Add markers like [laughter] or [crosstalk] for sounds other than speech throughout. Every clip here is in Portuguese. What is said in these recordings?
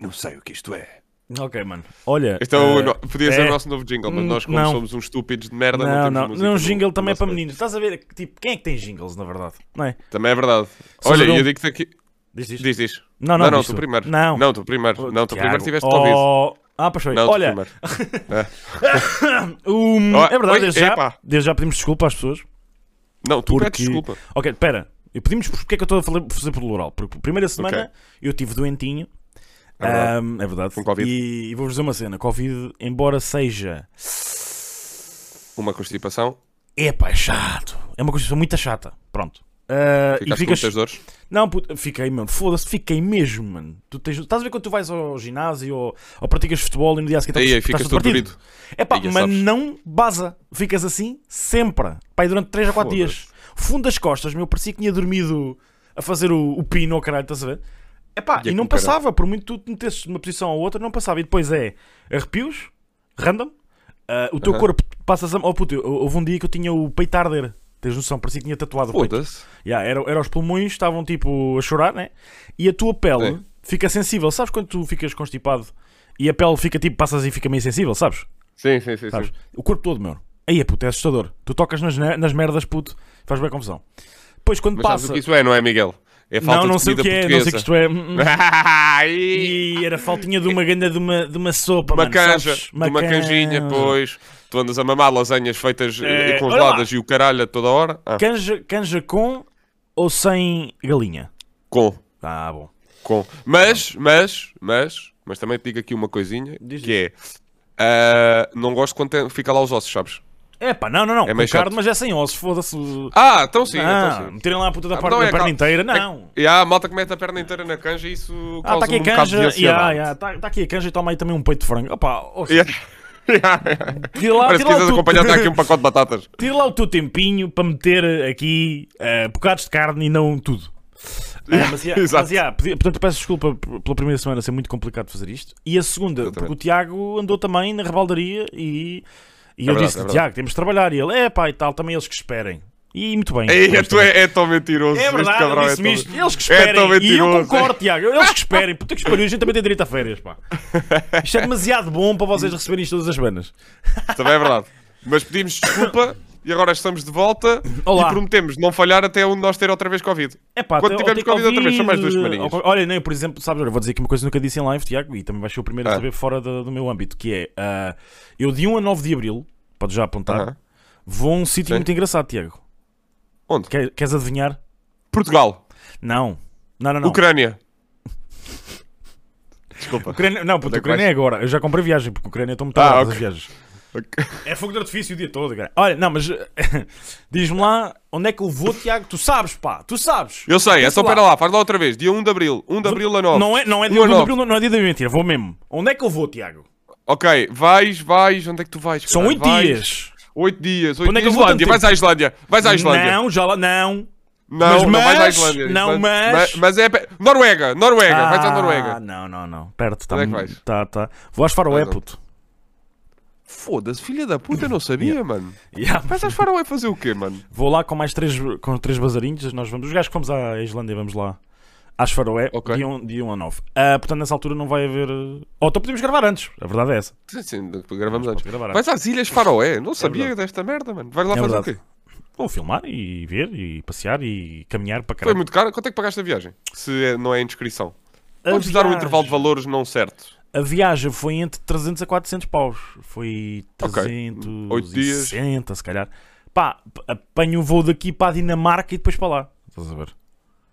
Não sei o que isto é. Ok, mano. Olha. Este é o no- Podia ser é- o nosso novo jingle, mas Hum, nós, como não. somos uns estúpidos de merda, não, Não, temos não, música não, no- jingle no também é nosso para meninos. Estás a ver? Tipo, quem é que tem jingles, na verdade? Não é? Também é verdade. Olha, saber um- eu digo-te aqui. Diz, diz. Diz, diz. Não, não, não, não diz tu tu. primeiro. Não. não, tu primeiro. Não, tu primeiro Tiago. tiveste Covid. Oh, Ah, pois foi. Não, tu Olha, primeiro. [laughs] um, Oh, é verdade, oi, desde já, epá. desde já pedimos desculpa às pessoas. Não, tu Porque- pedes desculpa. Ok, espera. E pedimos porque é que eu estou a falar- fazer por plural? Porque a primeira semana Ok. eu tive doentinho. É verdade. Ahm, É verdade. Com Covid. E, e vou-vos dizer uma cena: Covid, embora seja. Uma constipação. Epá, é chato. É uma coisa muito chata. Pronto. E Ficaste com ficas. muitas dores. Não, puto, fiquei, mano. Foda-se, fiquei mesmo, mano. Tu tens... Estás a ver quando tu vais ao ginásio ou, ou praticas futebol e no dia a seguir Aí, aí estás ficas tudo. É pá, mas sabes. não baza. Ficas assim sempre. Pai, durante 3 a 4 Foda-se. dias. Fundo das costas, meu, parecia que tinha dormido a fazer o, o pino ao caralho, estás a ver? É pá, E é e não com caralho. passava. Por muito tu te metesses de uma posição ou outra, não passava. E depois é arrepios, random. ah, o teu corpo passas a. Oh puto, houve um dia que eu tinha o peito a arder. Tens noção? Parecia que tinha tatuado o peito. Yeah, era, era os pulmões, estavam tipo a chorar, né? E a tua pele fica sensível. Sabes quando tu ficas constipado e a pele fica tipo, passas e fica meio sensível, sabes? Sim, sim, sim. sabes? sim. O corpo todo, meu. Aí é puto, é assustador. Tu tocas nas, nas merdas, puto, faz bem confusão. Depois quando Mas sabes passa. o que isso é, não é, Miguel? É falta não, não de sei o que é, não sei o que portuguesa. isto é. [laughs] Hum, hum. E era faltinha de uma ganda de uma, de uma sopa, uma mano, canja, sabes? de uma canjinha, canja. pois. Tu andas a mamar lasanhas feitas eh, É, congeladas e o caralho a toda hora. Ah, Canja, canja com ou sem galinha? com, Ah, bom. com. Mas, mas, mas, mas também te digo aqui uma coisinha, Diz que é... ah, não gosto quando tem- fica lá os ossos, sabes? É pá, não, não, não. É meio com carne, chato. mas é sem ossos, foda-se. Ah, então sim, Ah, então sim. meterem lá a puta da, Ah, parte não, da é perna cal- inteira, é- não. E há a malta que mete a perna inteira na canja e isso Ah, está causa aqui a um bocado de canja. ansiedade. Yeah, yeah, tá, tá aqui a canja e toma aí também um peito de frango. Opa, oh, [laughs] Yeah. Tira lá, tira lá, quiseres acompanhar, está [laughs] aqui um pacote de batatas. tira lá o teu tempinho para meter aqui eh, bocados de carne e não tudo. Ah, mas, yeah, [laughs] Exato. mas, yeah, pedi- portanto, peço desculpa p- pela primeira semana ser muito complicado fazer isto. E a segunda, Exatamente. porque o Tiago andou também na rebaldaria e, e eu verdade, disse: é. Tiago, temos de trabalhar. E ele: é pá, e tal, também eles que esperem. E muito bem. Vamos tu é, é tão mentiroso. É verdade, cabrão eu é tão-. Eles que É esperem. tão e eu mentiroso. concordo, Tiago. Eles que esperem. Puta que espalhou. A gente também tem direito a férias, pá. Isto é demasiado bom para vocês receberem isto todas as semanas. Também é verdade. Mas pedimos desculpa e agora estamos de volta Olá. e prometemos não falhar até onde nós ter outra vez Covid. É pá, Quando tivermos Covid outra vez, são mais duas semaninhas. Olha, nem, por exemplo, sabes, olha, vou dizer aqui uma coisa que nunca disse em live, Tiago, e também vais ser o primeiro a Ah. saber fora do, do meu âmbito, que é, ah, eu de 1 a 9 de Abril, podes já apontar, Aham. vou a um sítio muito engraçado, Tiago. Onde? Quer- queres adivinhar? Portugal. Não. Não, não, não. Ucrânia. [laughs] Desculpa. Ucrânia- não, é que Ucrânia é agora. Eu já comprei viagem, porque Ucrânia estou muito Ah, ah, ok. das É fogo de artifício o dia todo, cara. Olha, não, mas [laughs] diz-me lá onde é que eu vou, Tiago. Tu sabes, pá, tu sabes. Eu sei, é Pensa só para lá, faz lá outra vez. Dia 1 de Abril. 1 de Abril a 9. Não é, não é dia a de nove. abril, não é dia da mentira, vou mesmo. Onde é que eu vou, Tiago? Ok, vais, vais. Onde é que tu vais? São caralho? 8 Vais. dias. 8 dias. 8 Onde é que dias. vou Islândia. Vais à Islândia. Vais à Islândia. Não, já lá, não. Não, Mas- não vais à mas- Islândia. não, Islândia. mas- Mas é. Noruega, Noruega. Vais à Ah, Noruega. não, não, não. Perto, tá, Onde é que vais? tá, tá. Vou às Faroé, puto. Foda-se, filha da puta, eu não sabia, mano. Yeah. Vais às Faroé fazer o quê, mano? Vou lá com mais três, com três bazarinhos. Nós vamos, os gajos que fomos à Islândia, vamos lá. Às Faroé, Ok. dia 1 dia um a 9. Ah, portanto, nessa altura não vai haver. uh, Ou então podemos gravar antes. A verdade é essa. Sim, sim, gravamos antes. gravar antes. Vais às Ilhas Faroé, não sabia verdade. desta merda, mano. Vais lá É fazer o verdade. quê? Vou filmar e ver e passear e caminhar para Foi caralho. muito caro? Quanto é que pagaste a viagem? Se é- não é inscrição. A Podes dar um intervalo de valores não certo. A viagem foi entre 300 a 400 paus. Foi Ok. 360, Oito dias. se calhar. Pá, apanho o voo daqui para a Dinamarca e depois para lá. Estás a ver?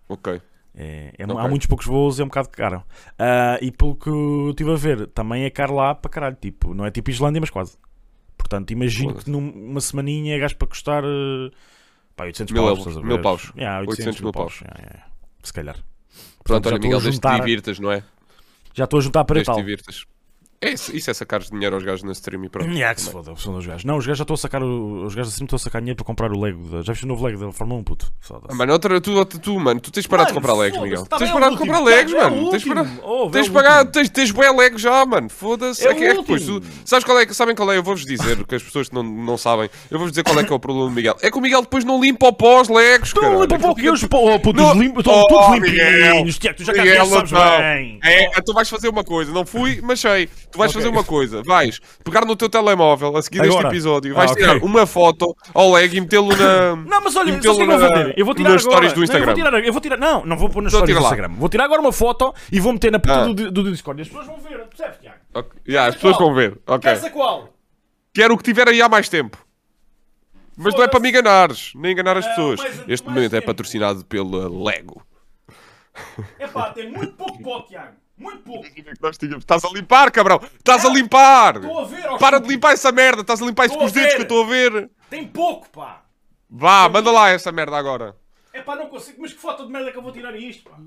Ok. É, é- Ok. Há muitos poucos voos, é um bocado caro. Ah, e pelo que eu estive a ver, também é caro lá para caralho. Tipo, não é tipo Islândia, mas quase. Portanto, imagino Foda-se. que numa semaninha é gasto para custar eh, pá, 800 Mil paus. euros, mil paus. Yeah, 800, 800 mil mil paus. Yeah, yeah. Se calhar. Pronto, já olha, Miguel, desde juntar- divirtas, não é? Já estou a juntar para Desde que tal. te divirtas. É isso, é sacar dinheiro aos gajos na stream e pronto. Yeah, que se foda, são dos gajos. Não, os gajos já estão a sacar. o- Os gajos assim estão a sacar dinheiro para comprar o Lego. da- Já viste o novo Lego da Fórmula 1, puto? Foda-se. Ah, Mano, outra, tu, tu, mano, tu tens parar de comprar Legos, Miguel. tá tens de é parar o de comprar. Legos, É o mano. Tens último. Oh, Tens é o pagar, último. tens, tens bué Legos já, mano. Foda-se. É que- é que depois tu. Sabes qual é, sabem qual é? Eu vou-vos dizer, que as pessoas não, não sabem, eu vou-vos dizer qual é que é o problema do Miguel. É que o Miguel depois não limpa o pó aos Legos, Estão cara. limpa para que os oh, Não. limpos, estão Oh, todos limpinhos. Tiago, tu já cá sabes não. bem. É, tu vais fazer uma coisa, não fui, mas sei. Tu vais Ok. fazer uma coisa, vais pegar no teu telemóvel a seguir este Agora? episódio, vais Ah, ok. tirar uma foto ao leg e metê-lo na. Não, mas olha, sabes o que eu vou fazer? Eu vou tirar nas agora. do Não, Instagram. eu, vou tirar, eu vou tirar. Não, não vou pôr nas Então stories do. Instagram. Vou tirar agora uma foto e vou meter na puta Ah. do, do Discord. E as pessoas vão ver, percebes, Tiago? Ok. Yeah, as pessoas qual? vão ver. Ok. Essa qual? Quero o que tiver aí há mais tempo. Mas não é para me enganares, nem enganar as pessoas. Este momento é patrocinado pela Lego. É pá, tem muito pouco pó, Tiago. Muito pouco. Nós tínhamos- Estás a limpar, cabrão! Estás a limpar! Estou a ver, ó, Para de limpar essa merda! Estás a limpar isso com a os dedos ver. que eu estou a ver! Tem pouco, pá. Vá, manda lá essa merda agora! É pá, não consigo. Mas que foto de merda que eu vou tirar isto, pá?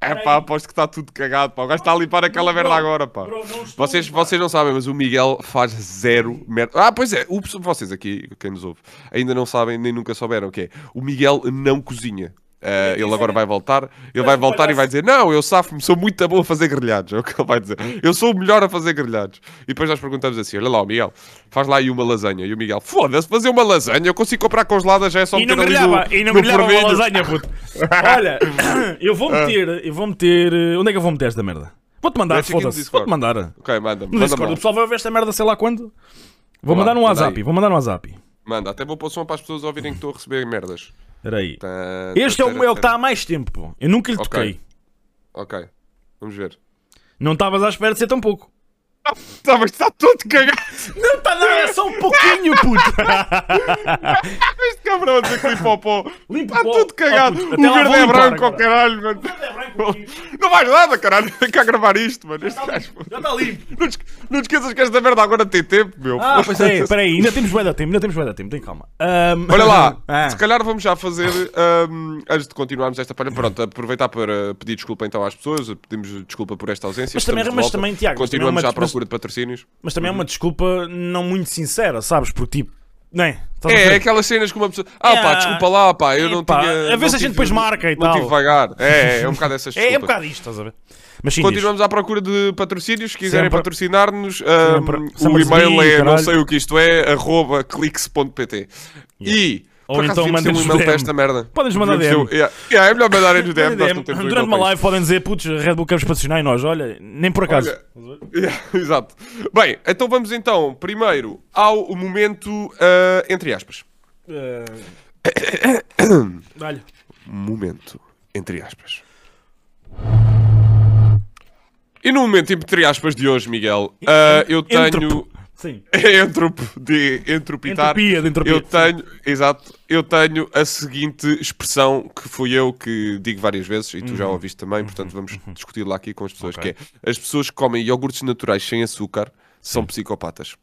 É pá, aposto que está tudo cagado, pá. O gajo está a limpar aquela merda agora, pá. bro, não estou Vocês, limpar. vocês não sabem, mas o Miguel faz zero merda. Ah, pois é, o, vocês aqui, quem nos ouve, ainda não sabem nem nunca souberam o que é. O Miguel não cozinha. Ah, ele agora vai voltar, ele vai voltar e vai dizer: Não, eu safo-me, sou muito bom a fazer grelhados. É o que ele vai dizer. Eu sou o melhor a fazer grelhados. E depois nós perguntamos assim: Olha lá, o Miguel, faz lá aí uma lasanha. E o Miguel, foda-se, fazer uma lasanha, eu consigo comprar congelada, já é só E não meter ali no, e não grelhava uma fornilho." lasanha, puto. [laughs] Olha, [coughs] eu vou meter, eu vou meter. eh, Onde é que eu vou meter esta merda? Vou-te mandar, foda-se. Vou-te mandar. Ok, manda, No manda, Discord, o pessoal vai ver esta merda sei lá quando. Vou Vá lá, mandar no WhatsApp, vou mandar no WhatsApp. manda. Até vou pôr som para as pessoas ouvirem que estou a receber merdas. Espera aí. Tá, Este é tá, o meu que tá, está há mais tempo. Eu nunca lhe toquei. Ok, vamos ver. Não estavas à espera de ser tão pouco. Tá, mas está todo cagado. Não está nada, é só um pouquinho, puto. [laughs] Este cabrão a dizer que limpa o pó. Limpa Está o pó. tudo cagado. Oh, o verde é branco, oh caralho, mano. É. Não vais nada, caralho. Tem que gravar isto, mano. Este gajo. Já está limpo. Não te, não te esqueças que esta merda agora tem tempo, meu. Ah, pois é, espera aí, ainda temos bué de tempo, ainda temos bué de tempo, tem calma. Ahm, Olha lá, [laughs] Ah. se calhar vamos já fazer, ahm, antes de continuarmos esta palha, pronto, aproveitar para pedir desculpa então às pessoas, pedimos desculpa por esta ausência. Mas também- de mas também, Tiago, mas também é continuamos uma- já à procura de patrocínios. Mas também é uma desculpa não muito sincera, sabes? Porque tipo, não é? É, aquelas cenas que uma pessoa. Ah, pá, Ah, desculpa lá, pá, eu não epá, tinha. a não ver se a gente depois marca e não tal. tive vagar. É, é um bocado essas [laughs] É, desculpas. é um bocado isto, estás a ver? Mas sim, diz. Continuamos à procura de patrocínios. Se quiserem patrocinar-nos, ahm, o e-mail é não caralho. sei o que isto é, arroba clix.pt. E. Ou então um mandem-nos e-mail para DM. esta merda. Podem-nos mandar DM. um- yeah. Yeah, é melhor mandarem nos DM, nós não temos um Durante uma live podem dizer, putz, Red Bull queremos patrocinar e nós, olha, nem por acaso. Olha, Yeah, [laughs] Exato. Bem, então vamos então, primeiro, ao momento, ah, entre aspas. [coughs] Dá-lhe. Momento, entre aspas. E no momento, entre aspas, de hoje, Miguel, ah, eu tenho... Sim. [laughs] Entropo, de entropitar. Entropia, de entropia. Eu tenho, exato, eu tenho a seguinte expressão que fui eu que digo várias vezes e tu já ouviste também, portanto vamos discutir lá aqui com as pessoas, Uhum. Ok. que é as pessoas que comem iogurtes naturais sem açúcar são psicopatas.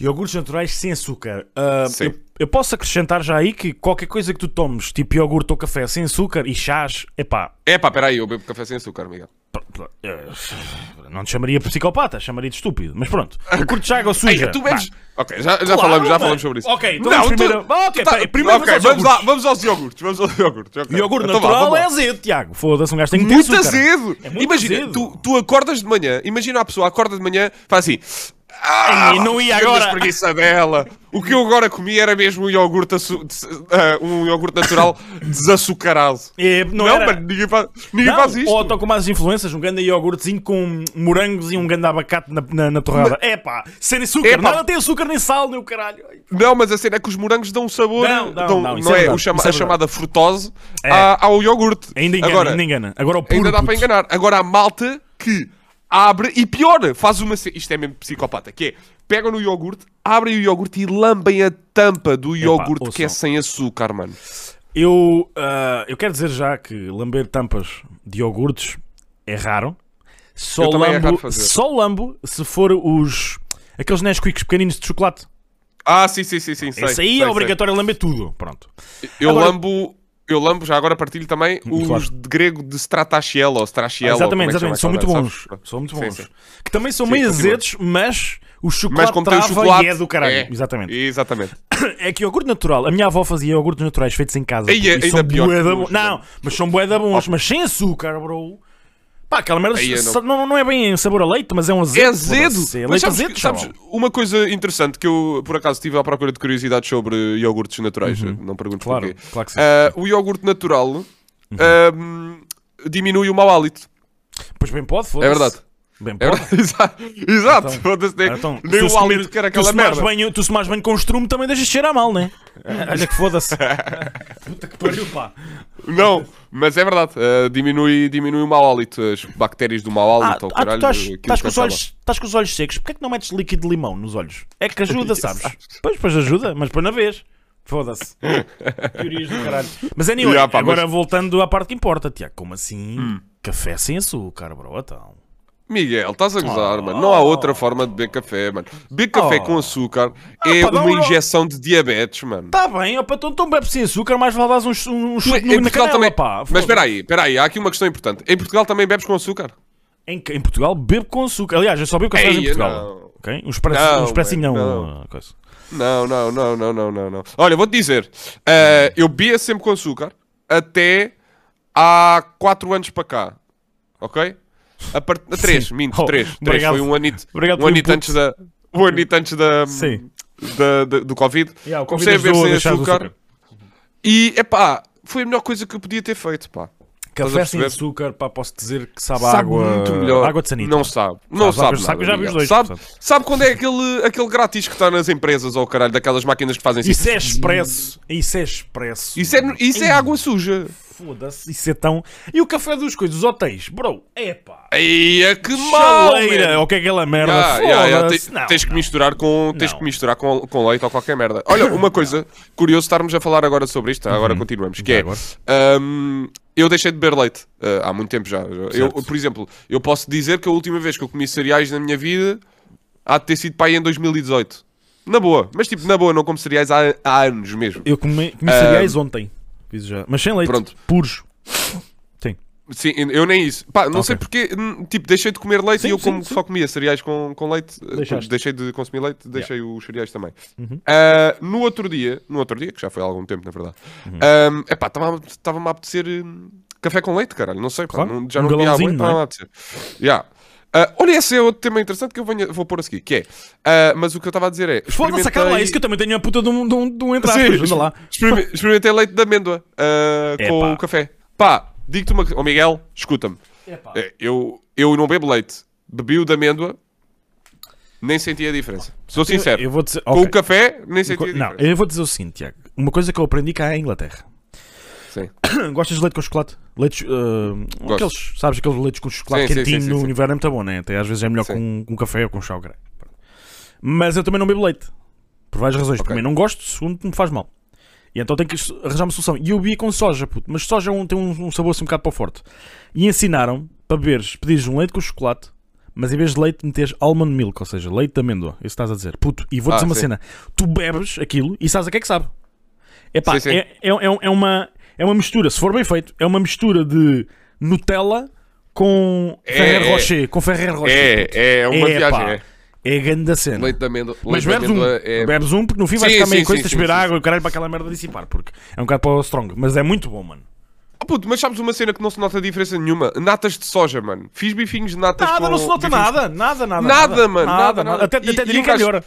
Iogurtes naturais sem açúcar. Sim. eu, eu posso acrescentar já aí que qualquer coisa que tu tomes, tipo iogurte ou café sem açúcar e chás, epá, É pá, peraí, eu bebo café sem açúcar, Miguel. eh, não te chamaria psicopata, chamaria de estúpido, mas pronto. Curto água suja. Ei, tu bebes... Pá, Ok, já, já Claro, falamos, já falamos sobre isso. Ok, então vamos primeiro- tu- peraí, primeiro ok, vamos lá, vamos aos iogurtes, vamos aos iogurtes. ok. Iogurte Então natural vamos lá. é azedo, Tiago. Foda-se, um gajo tem que ter Muito açúcar. azedo! É muito imagina, azedo. Tu, tu acordas de manhã, imagina a pessoa acorda de manhã, faz assim. Ah, Ei, não ia agora." espreguiça dela. O que eu agora comi era mesmo um iogurte, ah, um iogurte natural [laughs] desaçucarado. É, não, Não, era... mano, ninguém faz, ninguém Não, faz isto. ou estão com mais influências, um grande iogurtezinho com morangos e um grande abacate na, na, na torrada. É pá, sem açúcar. Epá. Não, não tem açúcar nem sal, nem o caralho. Não, mas a cena é que os morangos dão um sabor. Não, não, dão- não, não, é é, chama- é a chamada frutose É. ao iogurte. Ainda engana, Agora, ainda engana. Agora o puro, ainda dá para puto. enganar. Agora há malta que abre e pior, faz uma. Isto é mesmo psicopata, que é pegam no iogurte, abrem o iogurte e lambem a tampa do iogurte que é sem açúcar, mano. Eu, ah, eu quero dizer já que lamber tampas de iogurtes é raro. Só Eu é lambo, fazer. só lambo se for os aqueles Nesquiks pequeninos de chocolate. Ah, sim, sim, sim, sim. Sei, Esse aí sei, é sei. obrigatório lamber tudo. Pronto. Eu Agora- lambo. Eu lambo, já agora partilho também os Claro. de grego de Stratachiel ou Strachiel. ou como exatamente, é exatamente. São muito bons. sabes? São muito bons. sim. Que também são Sim, meio continua. azedos, mas o Mas chocolate como tem o trava chocolate. e é do caralho. é. Exatamente. Exatamente. [coughs] É que iogurte natural, a minha avó fazia iogurtes naturais feitos em casa. É- puto, e ainda são pior bué que da os, bons. Não, mas são bué bons, mas sem açúcar, bro. Pá, aquela merda Aí eu sa- não... Não, é bem sabor a leite, mas é um azedo. É azedo! foda-se. É Mas leite sabes, azedo, sabes chaval. uma coisa interessante que eu, por acaso, estive à procura de curiosidades sobre iogurtes naturais. Não pergunto Claro, porquê. claro que sim. Ah, o iogurte natural ahm, diminui o mau hálito. Pois bem pode, É foda-se. verdade. Bem É pode. verdade. [laughs] Exato. Exato. Então- Foda-se, nem, Então, nem o tu hálito que era tu aquela se merda. banho- Tu se tomares banho com estrume também deixas de cheirar mal, né? [laughs] Olha que foda-se. [laughs] Puta que pariu, pá. Não, mas é verdade. ah, diminui, diminui o mau hálito. As bactérias do mau Ah, hálito. ou ah, tu caralho, estás, com os olhos, estás com os olhos secos. Porquê é que não metes líquido de limão nos olhos? É que ajuda, [laughs] sabes? Pois, pois ajuda, mas põe na vez. Foda-se. [laughs] Teorias do caralho. Mas é anyway, Yeah, pá, agora mas- Hum. voltando à parte que importa, Tiago. Como assim? Café sem açúcar, bro. Então. Miguel, estás a gozar, mano. Não há outra forma de beber café, mano. Beber café Oh. com açúcar é pá, dá uma um- injeção de diabetes, mano. Tá bem, opa, então, então bebe sem açúcar, mais vale dar uns, uns chute em no- na Portugal canela, também. pá. Mas espera aí, espera aí, há aqui uma questão importante. Em Portugal também bebes com açúcar? Em, em Portugal, bebo com açúcar. Aliás, eu só bebo café em Portugal. não. Ok? Um expressinho não. não. ah. Não, não, não, não, não, não, não. Olha, vou-te dizer, eh, eu bebia sempre com açúcar até há 4 anos para cá. Ok? A part... 3, Sim. minto, Oh, 3. 3 obrigado. foi um anito, Obrigado um anito antes da. Um anito antes da, da- da- do Covid. Yeah, Comecei a Covid beber ajudou sem a do açúcar. E, epá, foi a melhor coisa que eu podia ter feito, pá. A Café sem açúcar, pá, posso dizer que sabe, Sabe água. muito melhor. Água de sanita. Não sabe. Não Sabe, sabe. sabe, nada, Miguel. dois, Sabe, sabe quando é aquele, aquele grátis que está nas empresas ou caralho, daquelas máquinas que fazem assim? Isso é expresso. Isso é expresso. Isso é, isso é água suja. Foda-se, isso é tão. E o café dos coisas, dos hotéis, bro, epá. Eia, que mal, Chaleira, man. ou que é aquela merda? Foda-se. te- Não, tens que misturar com tens Não. que misturar com, com leite ou qualquer merda. Olha, [coughs] uma coisa curioso estarmos a falar agora sobre isto, agora continuamos, que é hum, eu deixei de beber leite uh, há muito tempo já. Eu, Certo. por exemplo, eu posso dizer que a última vez que eu comi cereais na minha vida há de ter sido para aí em 2018. Na boa, mas tipo, na boa, não como cereais há, há anos mesmo. Eu comi, comi cereais ontem. Fiz já. Mas sem leite. Pronto. Puros. Sim. Sim, eu nem isso. Pá, não Ok. sei porque, tipo, deixei de comer leite Sim, e eu sim, como sim. só comia cereais com, com leite. eh, Deixaste. Deixei de consumir leite, deixei os cereais também. Uhum. Ah, no outro dia, no outro dia, que já foi há algum tempo, na verdade, Uhum. é epá, estava-me a apetecer hum, café com leite, caralho. Não sei, pá, Claro. não- já Um não comia há muito, não é? estava-me a apetecer. Yeah. Ah, olha, esse é outro tema interessante que eu venho, vou pôr a seguir, que é, ah, mas o que eu estava a dizer é, Foda-se, acaba lá. Isso que eu também tenho a puta de um, de um, de um anda lá. experime- experimentei leite de amêndoa ah, com o café. Pá, digo-te uma coisa, oh Miguel, escuta-me. É, Eu, eu não bebo leite. Bebi o de amêndoa, nem senti a diferença. Sou sincero. Eu, eu vou dizer. Com ok. o café, nem senti a Não, diferença. eu vou dizer o seguinte, Tiago. Uma coisa que eu aprendi cá em Inglaterra. [coughs] Sim. [coughs] Gostas de leite com chocolate? Leites, uh, aqueles, sabes, aqueles leites com chocolate Sim, quentinho sim, sim, no inverno é muito bom, né? Até às vezes é melhor com, com café ou com chá. caralho. Mas eu também não bebo leite. Por várias razões. Ok. Primeiro, não gosto. Segundo, me faz mal. E então tenho que arranjar uma solução. E eu bebia com soja, puto. Mas soja é tem um, um sabor assim um bocado para o forte. E ensinaram para beberes, pedires um leite com chocolate, mas em vez de leite meteres almond milk, ou seja, leite de amêndoa. Isso estás a dizer. Puto, e vou Ah, dizer uma sim. cena. Tu bebes aquilo e sabes a que é que sabe. Epá, Sim, sim. É, é, é, é uma, é uma mistura, se for bem feito, é uma mistura de Nutella com É, Ferrer é. Rocher. Com Ferrer Rocher. puto. É, é uma É, viagem. pá. É. É grande a cena. Leite de amêndoa. Mas bebes um, é... bebes um porque no fim vais Sim, ficar meio coisa, tens de beber água e o caralho para aquela merda dissipar, porque é um bocado para o strong, mas é muito bom, mano. Oh, puto, mas sabes uma cena que não se nota diferença nenhuma? Natas de soja, mano. Fiz bifinhos de natas Nada, com... não se nota bifinhos- nada, nada, nada. Nada, mano, nada, nada. Até, E- até diria que é gajo- melhor.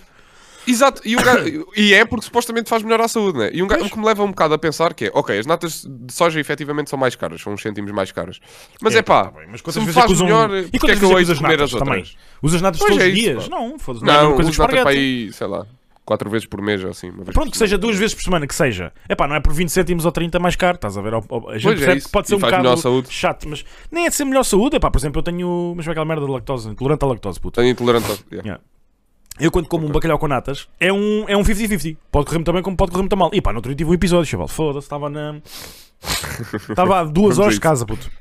Exato, e, o gajo- [coughs] e é porque supostamente faz melhor à saúde, né? E um gajo, o que me leva um bocado a pensar que é, ok, as natas de soja efetivamente são mais caras, são uns cêntimos mais caras. Mas é, pá, tá mas se quantas me vezes é faz usam... melhor, e porque é que eu é hei que de usas comer as outras? também? Usas natas Pois todos é os isso, dias? pá. Não, foda-se. não é Não, uso natas para aí, sei lá, quatro vezes por mês ou assim. Pronto, que seja duas vezes por semana, que seja. É pá, não é por 20 cêntimos ou 30 mais caro, estás a ver? A gente Pois é percebe isso. que pode ser E um bocado chato, mas nem é de ser melhor saúde. É pá, por exemplo, eu tenho. Mas vai aquela merda de lactose, intolerante à lactose, puto. Tenho intolerante ao... yeah. Yeah. Eu quando como um bacalhau com natas é um é um 50-50. Pode correr muito bem como pode correr muito mal. E pá, no outro dia tive um episódio, chaval. Foda-se, estava na. [laughs] Estava a duas horas de casa, puto.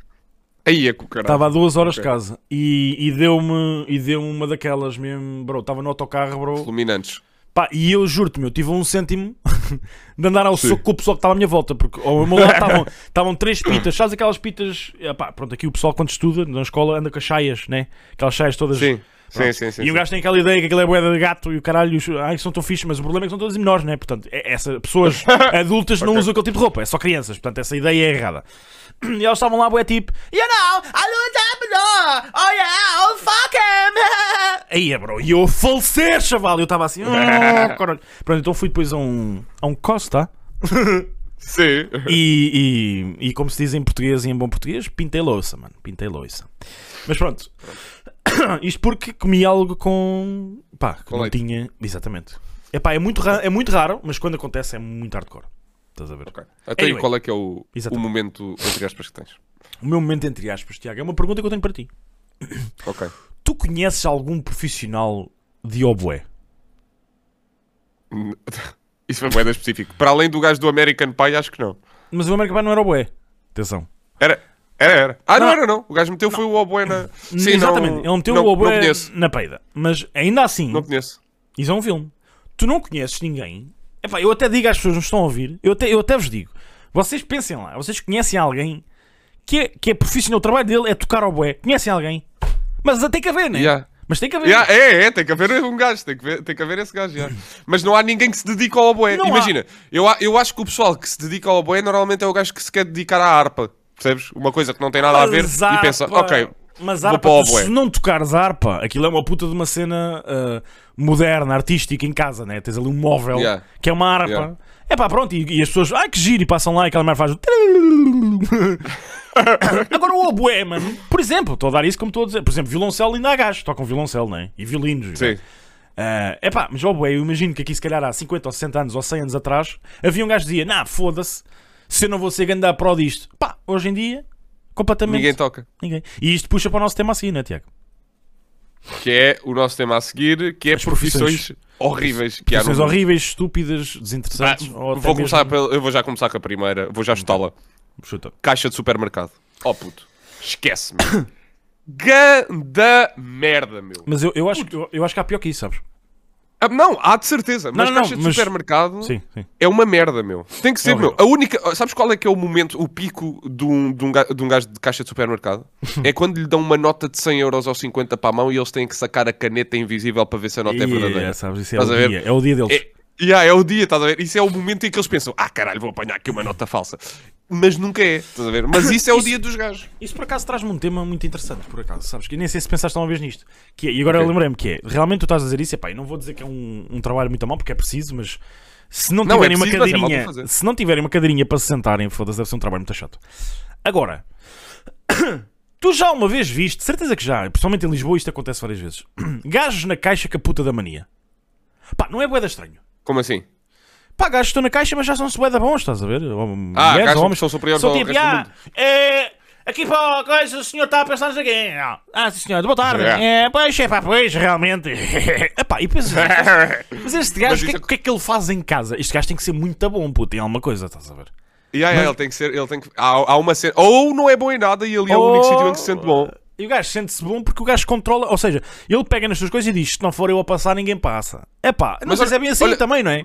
Aí é com o caralho. Estava a duas horas de casa. E, e deu-me e deu uma daquelas mesmo, bro. Estava no autocarro, bro. Fulminantes. Pá, e eu juro-te, meu, tive um cêntimo [laughs] de andar ao Sim. soco com o pessoal que estava à minha volta, porque ao meu lado [laughs] estavam, três pitas, sabes aquelas pitas, epá, pronto, aqui o pessoal quando estuda na escola anda com as chaias, né? Aquelas chaias todas. Sim, sim, sim. sim, e o gajo tem aquela ideia que aquilo é boeda de gato e o caralho, os- ai, são tão fixe, mas o problema é que são todas menores, né? Portanto, é- essa, pessoas [laughs] adultas não Ok. usam aquele tipo de roupa, é só crianças, portanto, essa ideia é errada. [clears throat] E elas estavam lá, boé, tipo, you know, I don't have no, oh yeah, oh fuck him. [laughs] Aí, bro, e eu falecer, chaval, eu estava assim, oh, [laughs] caralho. Pronto, então fui depois a um, a um Costa. Sim. E, e, e como se diz em português e em bom português, pintei louça, mano. Pintei louça. Mas pronto. [coughs] Isto porque comi algo com. pá, que Com não leite. tinha. Exatamente. Epá, é muito, ra- é muito raro, mas quando acontece é muito hardcore. Estás a ver? Ok. Até aí, Anyway. qual é que é o, o momento, entre aspas, que tens? O meu momento entre aspas, Tiago, é uma pergunta que eu tenho para ti. [coughs] Ok. Tu conheces algum profissional de oboé? [laughs] Isso foi moeda específico. Para além do gajo do American Pie, acho que não. Mas o American Pie não era oboé. Atenção. Era, era, era. Ah, não, Não. era, não. O gajo meteu foi o oboé na. Sim, Exatamente. não, Ele meteu não, o oboé Não na peida. Mas ainda assim, Não conheço. Isso é um filme. Tu não conheces ninguém. Epá, eu até digo às pessoas que nos estão a ouvir, eu até, eu até vos digo, vocês pensem lá, vocês conhecem alguém que é, que é profissional, o trabalho dele é tocar ao bué. Conhecem alguém? Mas tem que haver, né? Yeah. Mas tem que haver. Yeah, é, é, tem que haver um gajo, tem que, ver, tem que haver esse gajo. yeah. Mas não há ninguém que se dedique ao oboé. Não há. Imagina, eu, a- eu acho que o pessoal que se dedica ao oboé normalmente é o gajo que se quer dedicar à harpa. Percebes? Uma coisa que não tem nada a ver Mas e pensa, ok, Mas vou para o se não tocares harpa, aquilo é uma puta de uma cena ah, moderna, artística em casa, né? Tens ali um móvel Yeah. que é uma harpa. É pá, pronto, e, e as pessoas, ai que giro, e passam lá e aquela merda faz. [laughs] Agora o oboé, mano, por exemplo, estou a dar isso como estou a dizer, por exemplo, violoncelo ainda há gajos, tocam violoncelo, não é? E violinos. sim. É epá, mas o oboé, eu imagino que aqui se calhar há 50 ou 60 anos ou 100 anos atrás, havia um gajo que dizia, nah, foda-se, se eu não vou ser ganda pró disto. Pá, hoje em dia, completamente Ninguém toca. ninguém. E isto puxa para o nosso tema assim, né, Tiago? Que é o nosso tema a seguir, que é As profissões, profissões. horríveis que há no Profissões horríveis, estúpidas, Ah, desinteressantes. até vou começar mesmo- pela- eu vou já começar com a primeira, vou já chutá-la. Chuta. Caixa de supermercado. Oh puto, esquece-me. [coughs] Ganda merda, meu. Mas eu, eu, acho, eu, eu acho que há pior que isso, sabes? Ah, não, há de certeza, mas não, não, caixa de mas- supermercado Sim, sim. é uma merda, meu. Tem que ser, É meu. A única. Sabes qual é que é o momento, o pico de um, de um, ga- de um gajo de caixa de supermercado? [laughs] é quando lhe dão uma nota de 100 euros ou 50 para a mão e eles têm que sacar a caneta invisível para ver se a nota é verdadeira. Yeah, sabes, isso é Estás o dia. É o dia deles. É, yeah, é o dia, estás a ver? Isso é o momento em que eles pensam: ah, caralho, vou apanhar aqui uma nota falsa. Mas nunca é, estás a ver? Mas isso é o Isso- dia dos gajos. Isso por acaso traz-me um tema muito interessante, por acaso, sabes? Que nem sei se pensaste uma vez nisto. Que é- e agora Ok. eu lembrei-me que é, realmente tu estás a dizer isso, epá, e não vou dizer que é um, um trabalho muito mal, porque é preciso, mas se não Não, é tiverem uma preciso, mas é cadeirinha, fazer. se não tiverem uma cadeirinha para se sentarem, foda-se, deve ser um trabalho muito chato. Agora, [coughs] tu já uma vez viste, certeza que já, principalmente em Lisboa isto acontece várias vezes, [coughs] gajos na caixa com a puta da mania. Pá, não é boeda estranho. Como assim? Pá, gajos estão na caixa, mas já são bué da bons, estás a ver? Ah, mulheres, gajos homens. são superiores São ao tipo, resto "Ah, mundo." é, aqui para a coisa, o senhor está a pensar nisso aqui. Ah, Ah, sim senhor, boa tarde. É. É, pois, é pá, pois, realmente. [laughs] Epá, e pensa, mas este gajo, o que, é- que é que ele faz em casa? Este gajo tem que ser muito bom, puto, tem alguma coisa, estás a ver? Yeah, yeah, ele tem que ser, ele tem que. Há, há uma cena. Ou não é bom em nada e ali é o único sítio em que se sente bom. E o gajo sente-se bom porque o gajo controla, ou seja, ele pega nas suas coisas e diz: se não for eu a passar, ninguém passa. É pá, não Mas sei se é bem assim olha- também, não é?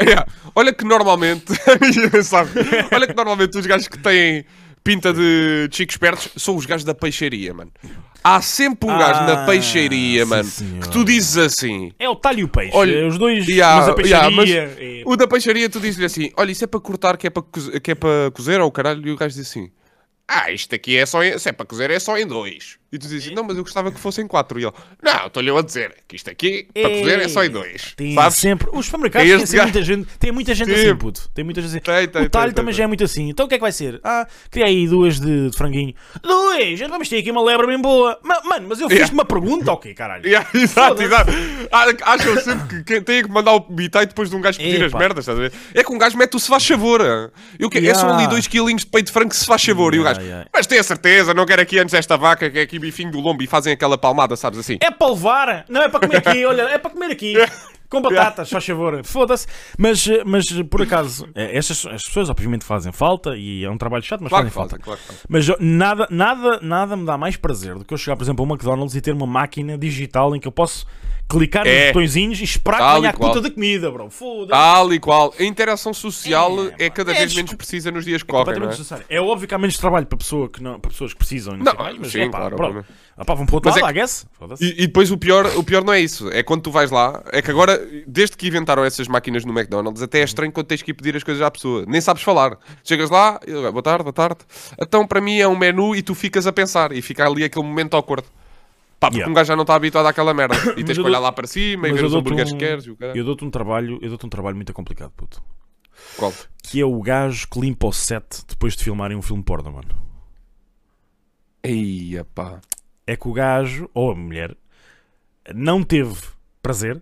Yeah. Olha que normalmente, [laughs] sabe? Olha que normalmente os gajos que têm pinta de chicos espertos são os gajos da peixaria, mano. Há sempre um gajo na Ah, peixaria, mano, senhor. que tu dizes assim. É o talho e o peixe. Olha, os dois, Yeah, mas a yeah, peixaria. mas é- O da peixaria, tu dizes-lhe assim: olha, isso é para cortar, que é para, que é para cozer ou caralho? E o gajo diz assim: ah, isto aqui é só em, se é para cozer, é só em dois. E tu dizes não, mas eu gostava que fossem quatro. E ele: não, estou-lhe a dizer que isto aqui para cozer é só em dois. Tem Sabes? sempre. Os supermercados têm gajo. muita gente. Tem muita gente Sim. assim, puto. Tem muita gente assim. Tem, tem, o talho também já é muito assim. Então o que é que vai ser? Ah, queria aí duas de, de franguinho. Duas! Vamos ter aqui uma lebre bem boa. Ma- mano, mas eu fiz-te Yeah. uma pergunta ou quê, caralho? [laughs] Yeah, exato, exato. Ah, Acham sempre que tem que mandar o bitite depois de um gajo pedir as Epá. merdas, estás a ver? É que um gajo mete o se faz favor. Eu que, É só Yeah. ali dois quilinhos de peito de frango se faz favor. e o Yeah, gajo, yeah. mas tenha certeza, não quero aqui antes esta vaca, que é aqui bifinho do lombo e fazem aquela palmada, sabes assim? É para levar? Não é para comer aqui, [laughs] olha, é para comer aqui. [laughs] Com batatas, só favor. Foda-se. Mas, eh, mas eh, por acaso, eh, estas as pessoas obviamente fazem falta e é um trabalho chato, mas Claro que fazem falta, falta. claro que. Mas nada, nada, nada me dá mais prazer do que eu chegar, por exemplo, a um McDonald's e ter uma máquina digital em que eu posso clicar nos É. botõezinhos e esperar Tal que venha a qual. puta da comida, bro. Foda-se. Tal e qual. A interação social É, é, cada é vez menos precisa nos dias que correm, não completamente é? É óbvio que há menos trabalho para, pessoa que não, para pessoas que precisam. Não, Não, mais, mas sim, é pá, claro, pronto. obviamente. Ah, vão para o outro Mas lado, é I guess. E, e depois o pior, o pior não é isso. É quando tu vais lá, é que agora, desde que inventaram essas máquinas no McDonald's, até é estranho quando tens que ir pedir as coisas à pessoa. Nem sabes falar. Chegas lá, boa tarde, boa tarde. Então para mim é um menu e tu ficas a pensar. E fica ali aquele momento awkward. Pá, porque Yeah. um gajo já não está habituado àquela merda. E [coughs] tens que olhar lá para cima e ver os hambúrgueres um- que queres. e. Eu dou-te um trabalho, eu dou-te um trabalho muito complicado, puto. Qual? Que é o gajo que limpa o set depois de filmarem um filme porno, mano. Eia pá. É que o gajo, ou a mulher, não teve prazer?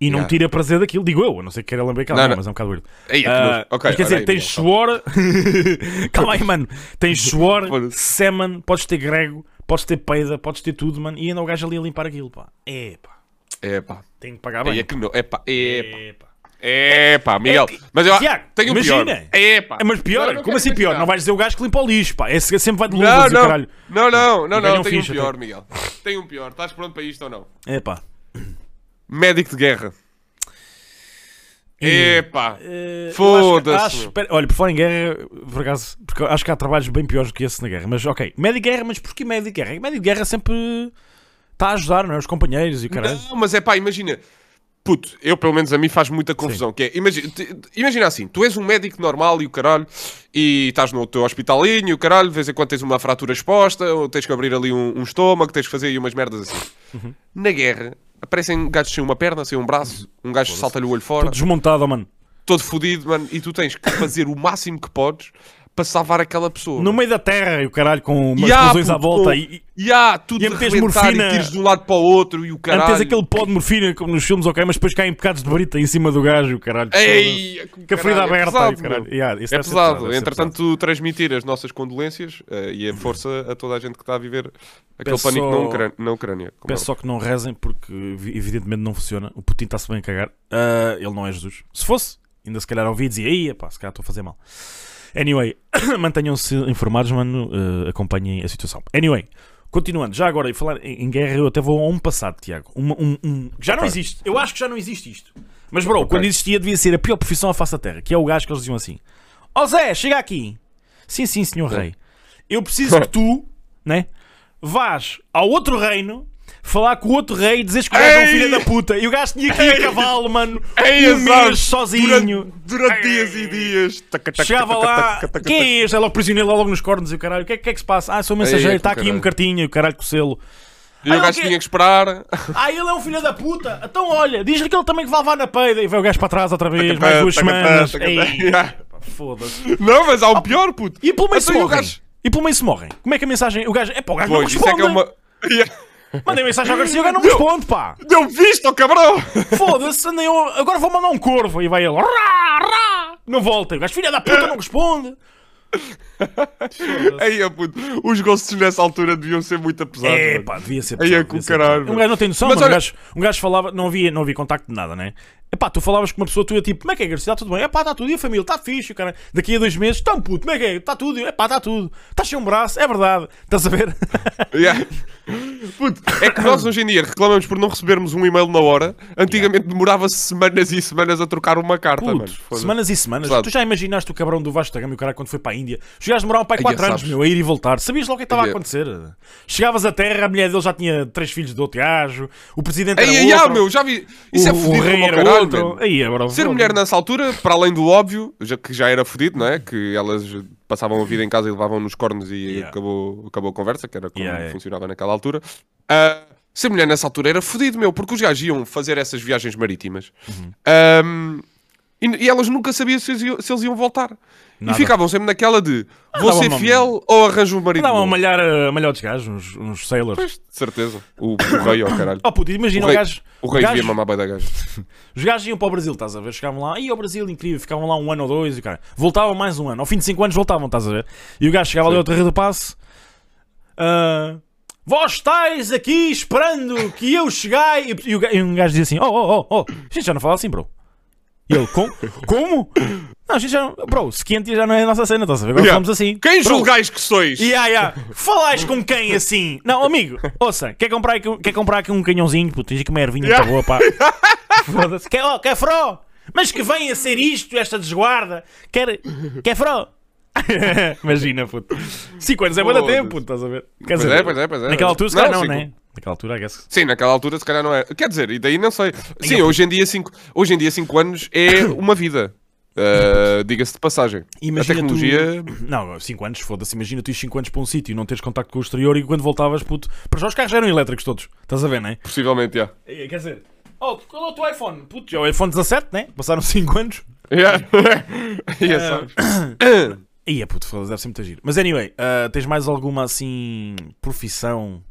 E não Yeah. tira prazer daquilo, digo eu, a não ser que queira lembrar aquela, Não, não, não. mas é um bocado weird. Eia, que Ah, nojo. Ok, mas quer dizer, aí, tens Miguel. suor. [laughs] Calma aí, mano. Tens suor, semen, podes ter grego, podes ter peida, podes ter tudo, mano. E ainda o gajo ali a limpar aquilo, pá. É, pá. É pá. Tem que pagar bem. Eia, que no... É pá. É pá. É, pá. É pá, Miguel. Mas eu Tiago, tenho imagina. pior. É pá. É, mas pior, Não, não como assim pior? Não vais dizer o gajo que limpa o lixo, pá. Esse sempre vai de Não, luvas e o não. caralho. Não, não, não, não. Tem um pior, Miguel. Tem um pior. Estás pronto para isto ou não? É, pá. Médico de guerra. Epá. Eh, Foda-se, olha, por falar em guerra, por acaso, porque acho que há trabalhos bem piores do que esse na guerra. Mas ok, médico de guerra, mas porquê médico de guerra? Médico de guerra sempre está a ajudar, não é? Os companheiros e o caralho. Não, mas é pá, imagina. Puto, eu pelo menos a mim faz muita confusão. Que é, imagina, imagina assim, tu és um médico normal e o caralho, e estás no teu hospitalinho e o caralho, de vez em quando tens uma fratura exposta, ou tens que abrir ali um, um estômago, tens que fazer aí umas merdas assim. Uhum. Na guerra, aparecem gajos sem uma perna, sem um braço, um gajo salta-lhe o olho fora, Todo desmontado, mano. todo fodido, mano, e tu tens que fazer o máximo que podes para salvar aquela pessoa. No meio da terra e o caralho com umas há, explosões à volta com- e, E há tudo E a de morfina- e de um lado para o outro e o caralho. tens aquele pó de morfina como nos filmes, ok, mas depois caem bocados de brita em cima do gajo, o caralho. Ei, Com a ferida é aberta pesado, e o caralho. meu. Yeah, É pesado. ser Entretanto, pesado. transmitir as nossas condolências eh, e a força a toda a gente que está a viver aquele Peço pânico só- na, Ucrânia. Na Ucrânia Peço é. só que não rezem porque evi- evidentemente não funciona. O Putin está-se bem a cagar. Ah, ele não é Jesus. Se fosse, ainda se calhar ouvi e dizia, aí, pá, se calhar estou a fazer mal. Anyway, [coughs] mantenham-se informados, mano. ah, acompanhem a situação. Anyway, continuando, já agora, e falar em, guerra, eu até vou a um passado, Tiago. Uma- um, um- já não existe. Eu acho que já não existe isto. Mas, bro, Ok. quando existia, devia ser a pior profissão à face da terra, que é o gajo que eles diziam assim: Ó Zé, chega aqui. Sim, sim, senhor rei. Eu preciso que [laughs] tu, né, vás ao outro reino falar com o outro rei e dizes que o gajo é um filho da puta. E o gajo tinha que ir a cavalo, mano. Ei, um mês sozinho. Durante, durante dias e dias. Chegava lá, quem é este? É logo prisioneiro, logo nos cornos e o caralho. O que é, o que, é que se passa? Ah, sou mensageiro, Ei, está aqui cartinha e o caralho com o selo. E o Ah, gajo ok. tinha que esperar. Ah, ele é um filho da puta. Então olha, diz-lhe que ele também que vai levar na peida. E vai o gajo para trás outra vez, mais duas semanas. [laughs] Foda-se. Não, mas há um pior, puto. E pelo meio se Então, e o morrem. E pelo meio se morrem. Como é que a mensagem. O gajo. É pá, o gajo não Pois, isso é responde. que é uma. [laughs] Mandei mensagem ao Garcia e o gajo não responde, pá. Deu visto, cabrão! Foda-se, andei eu- agora vou mandar um corvo. E vai ele. Rá, rá. Não volta. O gajo, filha da puta, não responde. Aí, puto, os gostos nessa altura deviam ser muito pesados. É, mano. pá, devia ser Aí é pesado, com caralho, pesado. Um gajo não tem noção, Mas. Um, olha- gajo, um gajo falava, não havia, não havia contacto de nada, né? Epá, tu falavas com uma pessoa, tu ia tipo, como é que é, Garcia? Está tudo bem? Epá, está tudo. E a família? Está fixe, cara. Daqui a dois meses, tão puto, como é que é? Está tudo. Epá, está tudo. Estás sem um braço, é verdade. Estás a ver? [laughs] Yeah. Puto, é que nós hoje em dia reclamamos por não recebermos um e-mail na hora. Antigamente demorava-se semanas e semanas a trocar uma carta. Puto, semanas e semanas. Tu já imaginaste o cabrão do Vasco da Gama e o cara quando foi para a Índia? Os gajos demoravam para aí Ai, 4 já anos, sabes. meu, a ir e voltar. Sabias logo o que estava a Ai, é. acontecer? Chegavas à terra, a mulher dele já tinha três filhos de outro gajo, o presidente era Ei, outro, meu, já vi. Isso o, é o Aí, é, bro, Ser mulher nessa altura, para além do óbvio, já, que já era fodido, não é? Que elas passavam a vida em casa e levavam nos cornos e Yeah. acabou, acabou a conversa, que era como Yeah, yeah. funcionava naquela altura. Ah, ser mulher nessa altura era fodido, meu, porque os gajos iam fazer essas viagens marítimas Uhum. Ahm, e, e elas nunca sabiam se se eles iam voltar. Nada. E ficavam sempre naquela de vou ser uma- fiel ou arranjo um marido. Andavam a novo?" malhar, a malhar outros gajos, uns, uns sailors. Pois, de certeza. O, o rei, ó caralho. Oh puto, imagina O o, gajo. o rei gajo- devia mamar bem da gaja. [laughs] Os gajos iam para o Brasil, estás a ver? Chegavam lá, e o Brasil, incrível, ficavam lá um ano ou dois, e cara. Voltavam mais um ano, ao fim de cinco anos voltavam, estás a ver? E o gajo chegava ali Sim. ao Terreiro do Passo, ah, Vós estáis aqui esperando que eu chegai. E, o, e um gajo diz assim: Oh, oh, oh, oh, a gente já não fala assim, bro. E ele, com, como? Não, a gente já não. Bro, Scantia já não é a nossa cena, estás a ver? Agora Yeah. assim. Quem Bro, julgais que sois? Yeah, yeah. Falais com quem assim? Não, amigo, ouça, quer comprar aqui, quer comprar aqui um canhãozinho? Puto, tens aqui uma ervinha Yeah. boa, pá. [laughs] Foda-se. Quer, oh, quer fro? Mas que venha a ser isto, esta desguarda? Quer, quer fro? [laughs] Imagina, puto. 5 anos é muito tempo, puto, estás a ver? Quer Pois dizer, é, pois é, pois é. Naquela altura, se calhar não, sim, né? Naquela altura, I guess. Sim, naquela altura se calhar não é. Quer dizer, e daí não sei. Sim, hoje em dia 5 hoje em dia cinco anos é uma vida. Uh, Diga-se de passagem. Imagina a tecnologia. tu... Não, 5 anos, foda-se. Imagina tu ir 5 anos para um sítio e não teres contacto com o exterior e quando voltavas, puto... Para já os carros eram elétricos todos. Estás a ver, não é? Possivelmente, já. Quer dizer... Oh, qual é o teu iPhone? Puto, é o iPhone 17, né? Passaram 5 anos. Yeah. [laughs] Yeah, sabes? [coughs] Ia, puto, foda-se, deve ser muito giro. Mas anyway, ah, tens mais alguma assim profissão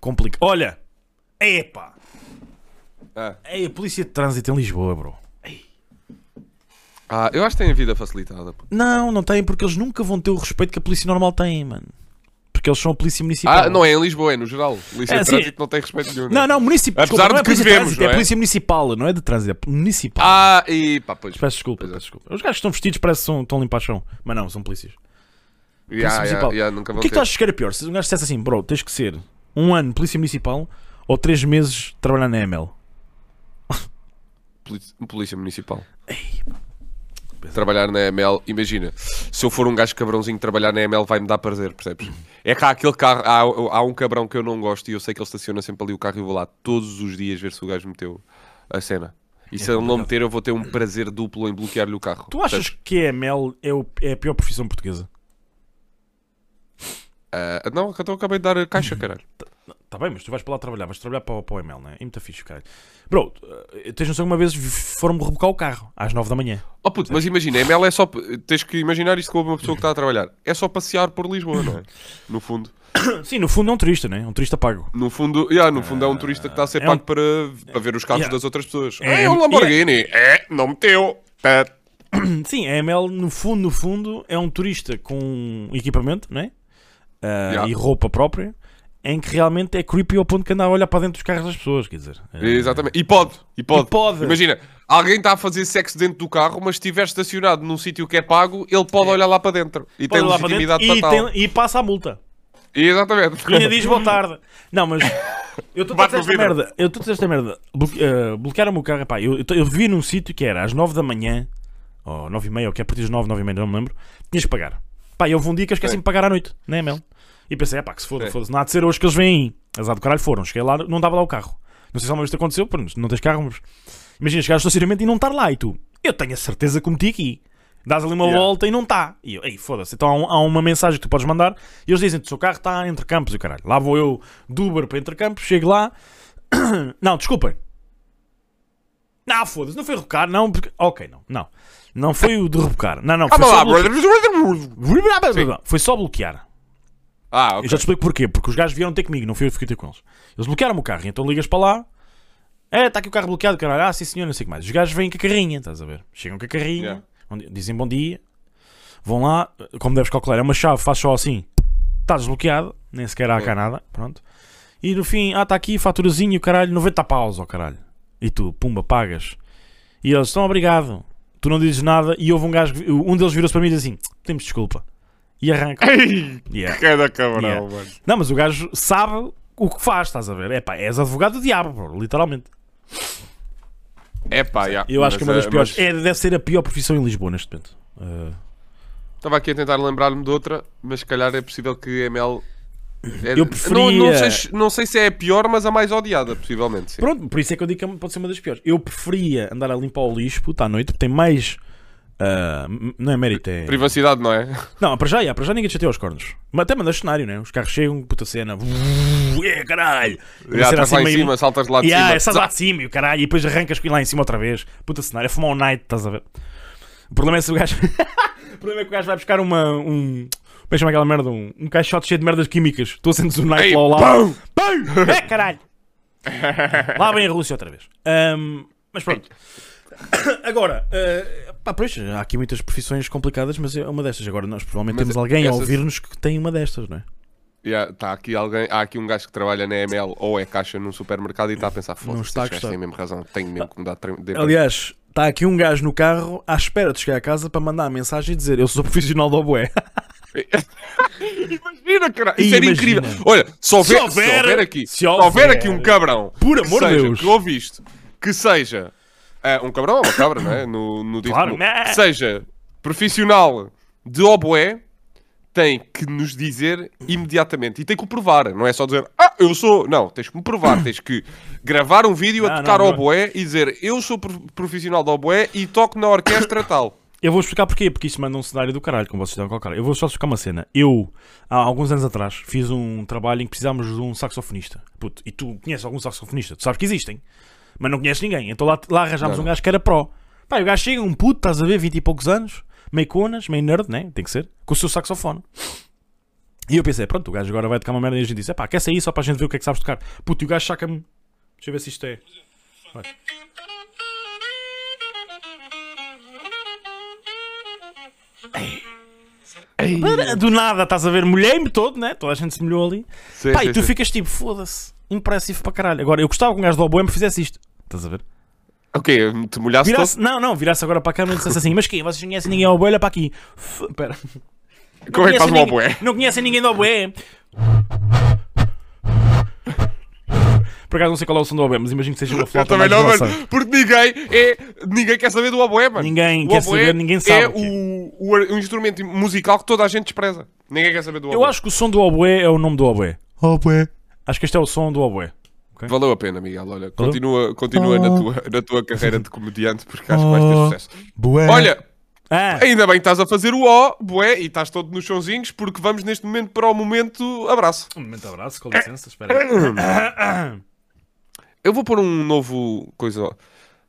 complicada? Olha! Epá! Ah. É a polícia de trânsito em Lisboa, bro. Ah, eu acho que tem a vida facilitada. pô. Não, não tem, porque eles nunca vão ter o respeito que a polícia normal tem, mano. Porque eles são a polícia municipal. Ah, não é em Lisboa, é no geral. Polícia É, de sim. trânsito não tem respeito nenhum. Não, não, municipal. Apesar Desculpa, não de é que polícia de devemos, trânsito, não é é? polícia municipal, não é de trânsito, é municipal. Ah, e pá, pois. Peço desculpa, Pois é. peço desculpa. Os gajos que estão vestidos parecem que são- estão limpar chão. Mas não, são polícias. Yeah, Polícia yeah, municipal. yeah, O que é que tu achas que era pior? Se um gajo dissesse assim, bro, tens que ser um ano polícia municipal ou três meses trabalhar na ML? Polícia, polícia municipal. Trabalhar na ML, imagina, se eu for um gajo cabrãozinho trabalhar na ML vai-me dar prazer, percebes? É que há aquele carro, há, há um cabrão que eu não gosto e eu sei que ele estaciona sempre ali o carro e eu vou lá todos os dias ver se o gajo meteu a cena. E se ele não meter, eu vou ter um prazer duplo em bloquear-lhe o carro. Tu achas que a ML é, o- é a pior profissão portuguesa? Ah, não, então eu acabei de dar a caixa, [laughs] caralho. Tá bem, mas tu vais para lá trabalhar, vais trabalhar para, o- para o ML, não é? É muito fixe, caralho. Bro, eh, tens noção que uma vez foram-me rebocar o carro às 9 da manhã. Oh puto, mas imagina, a ML é só. Tens que imaginar isto com uma pessoa que está a trabalhar. É só passear por Lisboa, não é? [coughs] No fundo. Sim, no fundo é um turista, né? É um turista pago. No fundo, yeah, no fundo é um turista que está a ser é pago um- para, para ver os carros Yeah. das outras pessoas. É- É, um Lamborghini. É, não meteu. Tá. [coughs] Sim, a ML, no fundo, no fundo, é um turista com equipamento, né? Ah, Yeah. E roupa própria, em que realmente é creepy ao ponto que anda a olhar para dentro dos carros das pessoas, quer dizer. eh, Exatamente. E pode. E pode. E pode. Imagina, alguém está a fazer sexo dentro do carro, mas se estiver estacionado num sítio que é pago, ele pode olhar lá para dentro. E pode tem olhar para legitimidade dentro para e, tal. tem- e passa a multa. Exatamente. E ainda diz boa tarde. Não, mas eu estou a dizer esta merda. Eu estou a dizer esta merda. Bloque, eh, bloquearam-me o carro. Pá, eu, eu, eu vi num sítio que era às 9 da manhã, ou 9 e meia, ou que é a partir das 9, 9 e meia, não me lembro. Tinhas que pagar. Pá, e houve um dia que eu esqueci de pagar à noite, né, Mel? E pensei, é pá, que se foda, É. foda-se. Não há de ser hoje que eles vêm aí. Azar do caralho foram. Cheguei lá, não dava lá o carro. Não sei se alguma vez te aconteceu, pronto, não tens carro, mas. Imagina chegar ao estacionamento e não estar lá. E tu, eu tenho a certeza que meti aqui. Dás ali uma Yeah. volta e não está. E eu, ei, foda-se. Então há, um- há uma mensagem que tu podes mandar e eles dizem: o seu carro está entre campos e o caralho. Lá vou eu do Uber para entre campos, chego lá. [coughs] não, desculpem. Não, foda-se, não foi rebocar, não, porque. Ok, não, não. Não foi o de rebocar. Não, não, foi Calma só. Foi só bloquear. Ah, Eu ok. já te explico porquê. Porque os gajos vieram ter comigo, não fui eu que fiquei ter com eles. Eles bloquearam o carro, então ligas para lá. É, está aqui o carro bloqueado, caralho. Ah, sim senhor, não sei o que mais. Os gajos vêm com a carrinha, estás a ver? Chegam com a carrinha, Yeah. dizem bom dia, vão lá, como deves calcular, é uma chave, faz só assim, está desbloqueado, nem sequer há cá nada, pronto. E no fim, ah, está aqui, faturazinho, caralho, 90 paus, ó caralho. E tu, pumba, pagas. E eles estão obrigado. Tu não dizes nada e houve um gajo, um deles virou-se para mim e diz assim: temos desculpa. E arranca. Ei, Yeah. cada cabrão, Yeah. mano. Não, mas o gajo sabe o que faz, estás a ver? É pá, és advogado do diabo, bro, literalmente. É pá, já. Eu acho que é uma das Mas, eh, piores. mas É, deve ser a pior profissão em Lisboa neste momento. Uh, Estava aqui a tentar lembrar-me de outra, mas se calhar é possível que ML. é- Eu preferia- Não, não, sei, se- não sei se é a pior, mas a mais odiada, possivelmente. Sim. pronto, por isso é que eu digo que pode ser uma das piores. Eu preferia andar a limpar o lixo puta, à noite, porque tem mais. Uh, não é mérito, é. Privacidade, não é? Não, para já, já, para já ninguém te chateia os cornos. Mas até mandas cenário, né? Os carros chegam, puta cena. É, caralho! Já cena estás lá em meio- cima, saltas de lá de Yeah, cima. estás lá de cima e o caralho, e depois arrancas lá em cima outra vez. Puta cenário, é fumar o night, estás a ver? O problema é se o gajo. [laughs] o problema é que o gajo vai buscar uma. Um... Como é que chama aquela merda? Um, um caixote cheio de merdas químicas. Tu acendes o night Ei, lá ao lado. Pum! [laughs] É caralho! lá vem a Rússia outra vez. Ahm, mas pronto. Agora, eh, pá, pois, há aqui muitas profissões complicadas, mas é uma destas. Agora, nós provavelmente Mas temos alguém a essas- ouvir-nos que tem uma destas, não é? Yeah, tá aqui alguém, há aqui um gajo que trabalha na ML ou é caixa num supermercado e está a pensar, foda-se, está a mesmo razão, tenho mesmo que mudar de Aliás, está aqui um gajo no carro à espera de chegar a casa para mandar a mensagem e dizer: Eu sou profissional do Oboé. [laughs] Imagina, cara, isso era Imagina. incrível. Olha, se houver, Se houver- se houver aqui, se se houver houver- aqui um cabrão, Por amor de Deus. que ouve isto, que seja ah, um cabrão ou uma cabra, não é? No, no Claro, que seja profissional de oboé, tem que nos dizer imediatamente e tem que o provar, não é só dizer ah, eu sou, não, tens que me provar, [coughs] tens que gravar um vídeo a Não, tocar não, oboé e dizer eu sou pro- profissional de oboé e toco na orquestra tal. Eu vou explicar porquê, porque isso manda um cenário do caralho, como vocês estão com o cara. Eu vou só explicar uma cena. Eu, há alguns anos atrás, fiz um trabalho em que precisávamos de um saxofonista. Puto, e tu conheces algum saxofonista? Tu sabes que existem, mas não conheces ninguém. Então lá, lá arranjámos Não, um gajo que era pró. Pá, o gajo chega, um puto, estás a ver, 20 e poucos anos, meio conas, meio nerd, né? Tem que ser, com o seu saxofone. E eu pensei, pronto, o gajo agora vai tocar uma merda e a gente disse, pá, quer sair só para a gente ver o que é que sabes tocar. Puto, e o gajo saca-me. Deixa eu ver se isto é. Vai. Do nada, estás a ver, molhei-me todo, né? Toda a gente se molhou ali. Sim, Pá, sim, e tu sim. ficas tipo, foda-se, impressivo para caralho. Agora, eu gostava que um gajo do Oboé me fizesse isto. Estás a ver? Ok, te molhaste todo? Virasse, não, não, virasse agora para a câmera e dissesse assim: Mas quem? Vocês não conhecem ninguém ao Oboé? Olha para aqui. F- Pera. Como é que faz ninguém- oboé? Não conhecem ninguém do Oboé. Por acaso não sei qual é o som do Oboé, mas imagino que seja uma Eu flauta também mais não, mano. Porque ninguém é. Ninguém quer saber do oboé, mano. Ninguém O quer saber, ninguém sabe É o é. o, o, o instrumento musical que toda a gente despreza. Ninguém quer saber do oboé. Eu acho que o som do Oboé é o nome do Oboé. Oboé. Acho que este é o som do Oboé. Valeu a pena, Miguel. Olha, continua, continua na, tua, na tua carreira de comediante porque acho que vais ter sucesso. Boé. Olha, Ah, ainda bem que estás a fazer o O, bué, e estás todo nos chãozinhos porque vamos neste momento para o momento abraço. um momento de abraço, com licença, espera aí. Eu vou pôr um novo coisa.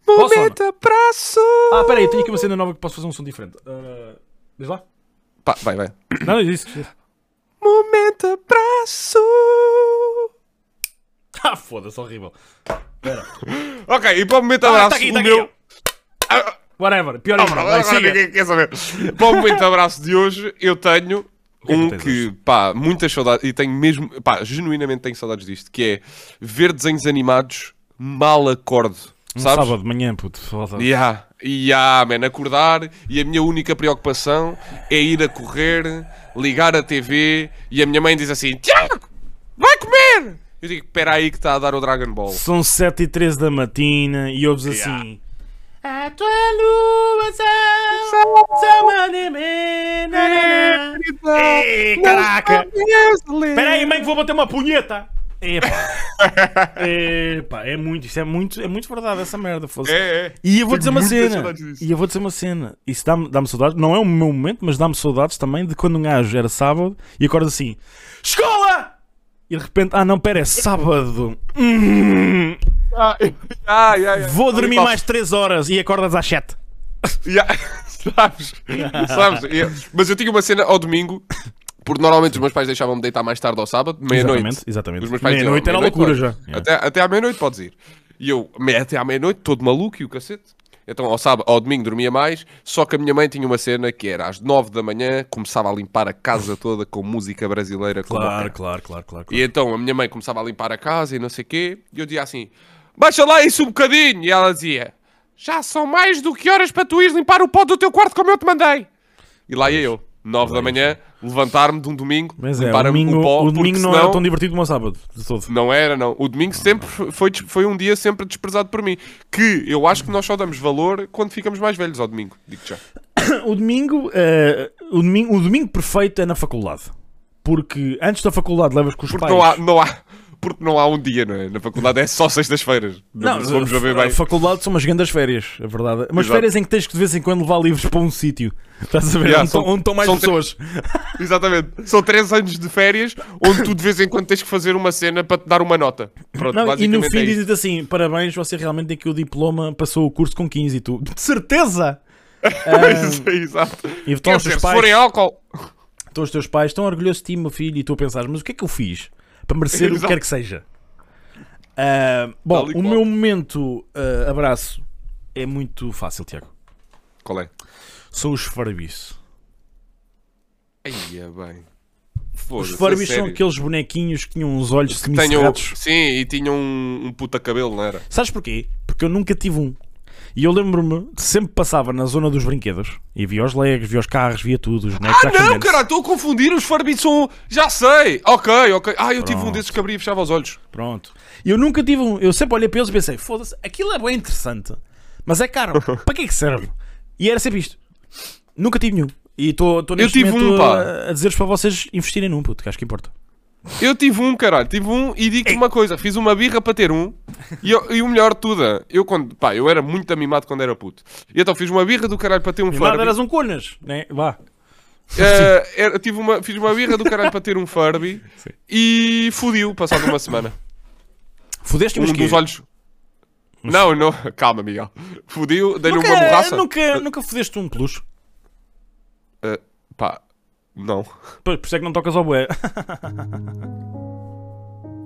Posso, Momento abraço! Ah, peraí, tenho aqui uma cena nova que posso fazer um som diferente. Uh, diz lá? Pá, vai, vai. Não, diz isso. Momento abraço! [laughs] Ah, foda-se, horrível. Ok, e para o momento Ah, abraço, tá aqui, tá o aqui. meu. Whatever, pior Ah, ainda. agora siga. ninguém quer saber. Para o momento abraço de hoje, eu tenho que é que um que, pá, muitas saudades, e tenho mesmo, pá, genuinamente tenho saudades disto, que é ver desenhos animados mal acordo. Um Sabes? sábado de manhã, puto. foda-se. Yeah, yeah, man, acordar e a minha única preocupação é ir a correr, ligar a TV e a minha mãe diz assim! Eu digo: Espera aí que está a dar o Dragon Ball. São 7 e 13 da matina e ouves Yeah. assim. A tua lua. Ei, caraca! Espera aí, mãe, que vou bater uma punheta! Epá. [laughs] Epá, é muito, isso é muito, é muito verdade essa merda. foda-se. É, é. E eu vou Tenho dizer uma cena. E eu vou dizer uma cena. Isso dá-me dá saudades. Não é o meu momento, mas dá-me saudades também de quando um gajo era sábado e acorda assim: Escola! E de repente, ah não, pera, é sábado. Hum, Ah, ah, yeah. vou dormir mais 3 horas e acordas às 7. Yeah. [laughs] sabes? sabes? Yeah. Mas eu tinha uma cena ao domingo, porque normalmente os meus pais deixavam-me deitar mais tarde ao sábado, meia-noite. Exatamente, exatamente. Meia-noite era "Meia-noite loucura podes." já. Até, até à meia-noite podes ir. E eu, até à meia-noite, todo maluco e o cacete. Então ao, sábado, ao domingo dormia mais, só que a minha mãe tinha uma cena que era às nove da manhã, começava a limpar a casa toda com música brasileira. Claro, quer. claro, claro, claro. E então a minha mãe começava a limpar a casa e não sei o quê, e eu dizia assim: baixa lá isso um bocadinho. E ela dizia: já são mais do que horas para tu ires limpar o pó do teu quarto como eu te mandei. E lá ia eu, nove da manhã, levantar-me de um domingo, Mas é, o domingo, o pó, o domingo não senão- era tão divertido como o sábado, de todo. não era, não. O domingo sempre foi, foi um dia sempre desprezado por mim. Que eu acho que nós só damos valor quando ficamos mais velhos ao domingo. Digo já. [coughs] O domingo, eh, o domingo, o domingo perfeito é na faculdade. Porque antes da faculdade levas com os Porque pais. não há, não há, porque não há um dia, não é? Na faculdade é só sextas-feiras. Não, se vamos ver bem. faculdade são umas grandes férias, a verdade. Umas Exato. férias em que tens que de vez em quando levar livros para um sítio. Estás a ver? Yeah, onde, estão- são- onde estão mais são tre- pessoas. [laughs] Exatamente. São três anos de férias onde tu de vez em quando tens que fazer uma cena para te dar uma nota. Pronto, Não, e no fim é dizes assim: parabéns, você realmente tem que o diploma passou o curso com 15 e tu. [laughs] De certeza! [laughs] Ah, Exato. e estão os teus se forem pais, álcool. estão os teus pais estão orgulhosos de ti, meu filho, e tu a pensar, mas o que é que eu fiz para merecer o que Exato. quer que seja? Ah, bom, o meu momento ah, abraço é muito fácil, Tiago. Qual é? Sou o esfarbiço. Aí é bem. Os Furbies são aqueles bonequinhos que tinham uns olhos semicerrados. sim, e tinham um, um puta cabelo, não era? Sabes porquê? Porque eu nunca tive um. E eu lembro-me, sempre passava na zona dos brinquedos e via os legos, via os carros, via tudo, os bonecos Ah, não, caralho, estou a confundir. Os Furbies são. Já sei. Ok, ok. Ah, eu tive um Pronto. desses que abria e fechava os olhos. Pronto. E eu nunca tive um. Eu sempre olhei para eles e pensei, foda-se, aquilo é bem interessante, mas é caro. [laughs] para que é que serve? E era sempre isto. Nunca tive nenhum. E estou neste tive momento um, a, a dizer-vos para vocês investirem num, puto, que acho que importa. Eu tive um, caralho, tive um e digo-te uma coisa: fiz uma birra para ter um. E, eu- e o melhor de tudo, eu quando. Pá, eu era muito amimado quando era puto. E então fiz uma birra do caralho para ter um Furby. eras um conas, né? Vá. Eh, era- tive uma, fiz uma birra do caralho para ter um Furby [laughs] e fodiu, passado uma semana. Fudeste Um mas dos olhos. Não, não, calma, Miguel. Fodiu, dei-lhe uma borraça. nunca, nunca fudeste um peluche. Eh, pá, não. Pois, Por isso é que não tocas ao bué. [laughs]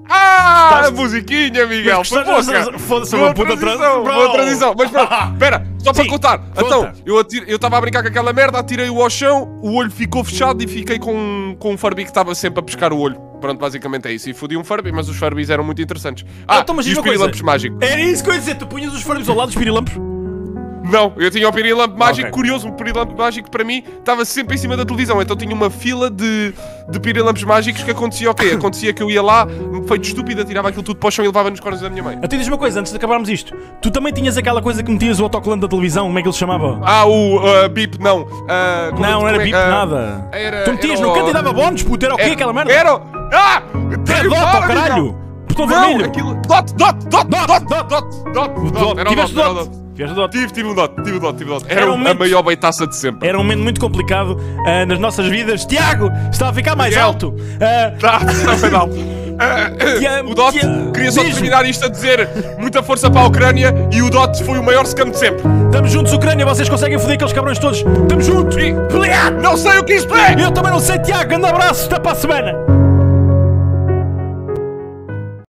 Ah, Gostaste? a musiquinha, Miguel. Foda-se, uma puta transição, boa bro. transição. Mas pronto, [laughs] espera, só para Sim, contar. conta. Então, eu estava a brincar com aquela merda, atirei-o ao chão, o olho ficou fechado e fiquei com, com um Furby que estava sempre a pescar o olho. Pronto, basicamente é isso. E fodi um Furby, mas os Furbies eram muito interessantes. Ah, então, mas e os uma pirilampos mágicos. Era isso que eu ia dizer, tu punhas os Furbies ao lado dos pirilampos? Não, eu tinha o pirilampo mágico, Ok. curioso, o pirilampo mágico para mim estava sempre em cima da televisão, então tinha uma fila de, de pirilampos mágicos que acontecia o quê? Acontecia que eu ia lá, feito estúpido, tirava aquilo tudo para o chão e levava nos cornos da minha mãe. Até diz uma coisa, antes de acabarmos isto. Tu também tinhas aquela coisa que metias o autocolante da televisão, como é que ele se chamava? Ah, o uh, bip, não. Como- não, não era bip ah, nada. Era, tu metias era no canto e dava bónus, puto, era o quê aquela merda? Era! Ah! Era dot, Para, oh, caralho! Miguel. Botão Não, vermelho! aquilo... Dot, dot, dot, dot, dot, dot, dot, dot, Dot. Era o Tiveste dot, era o dot? Tiveste dot? Tive, tive um dot, tive um dot, tive um dot. Era, Era um a momento- maior beitaça de sempre. Era um momento muito complicado ah, nas nossas vidas. Tiago, está a ficar mais Miguel. alto. Ah, Tá, tá final. Ah, Tia- o Dot, queria só diz-me. terminar isto a dizer muita força para a Ucrânia e o Dot foi o maior scam de sempre. Estamos juntos, Ucrânia, vocês conseguem foder aqueles cabrões todos. Estamos juntos. Obrigado. Não sei o que isto é! Eu também não sei, Tiago. Grande abraço, até para a semana.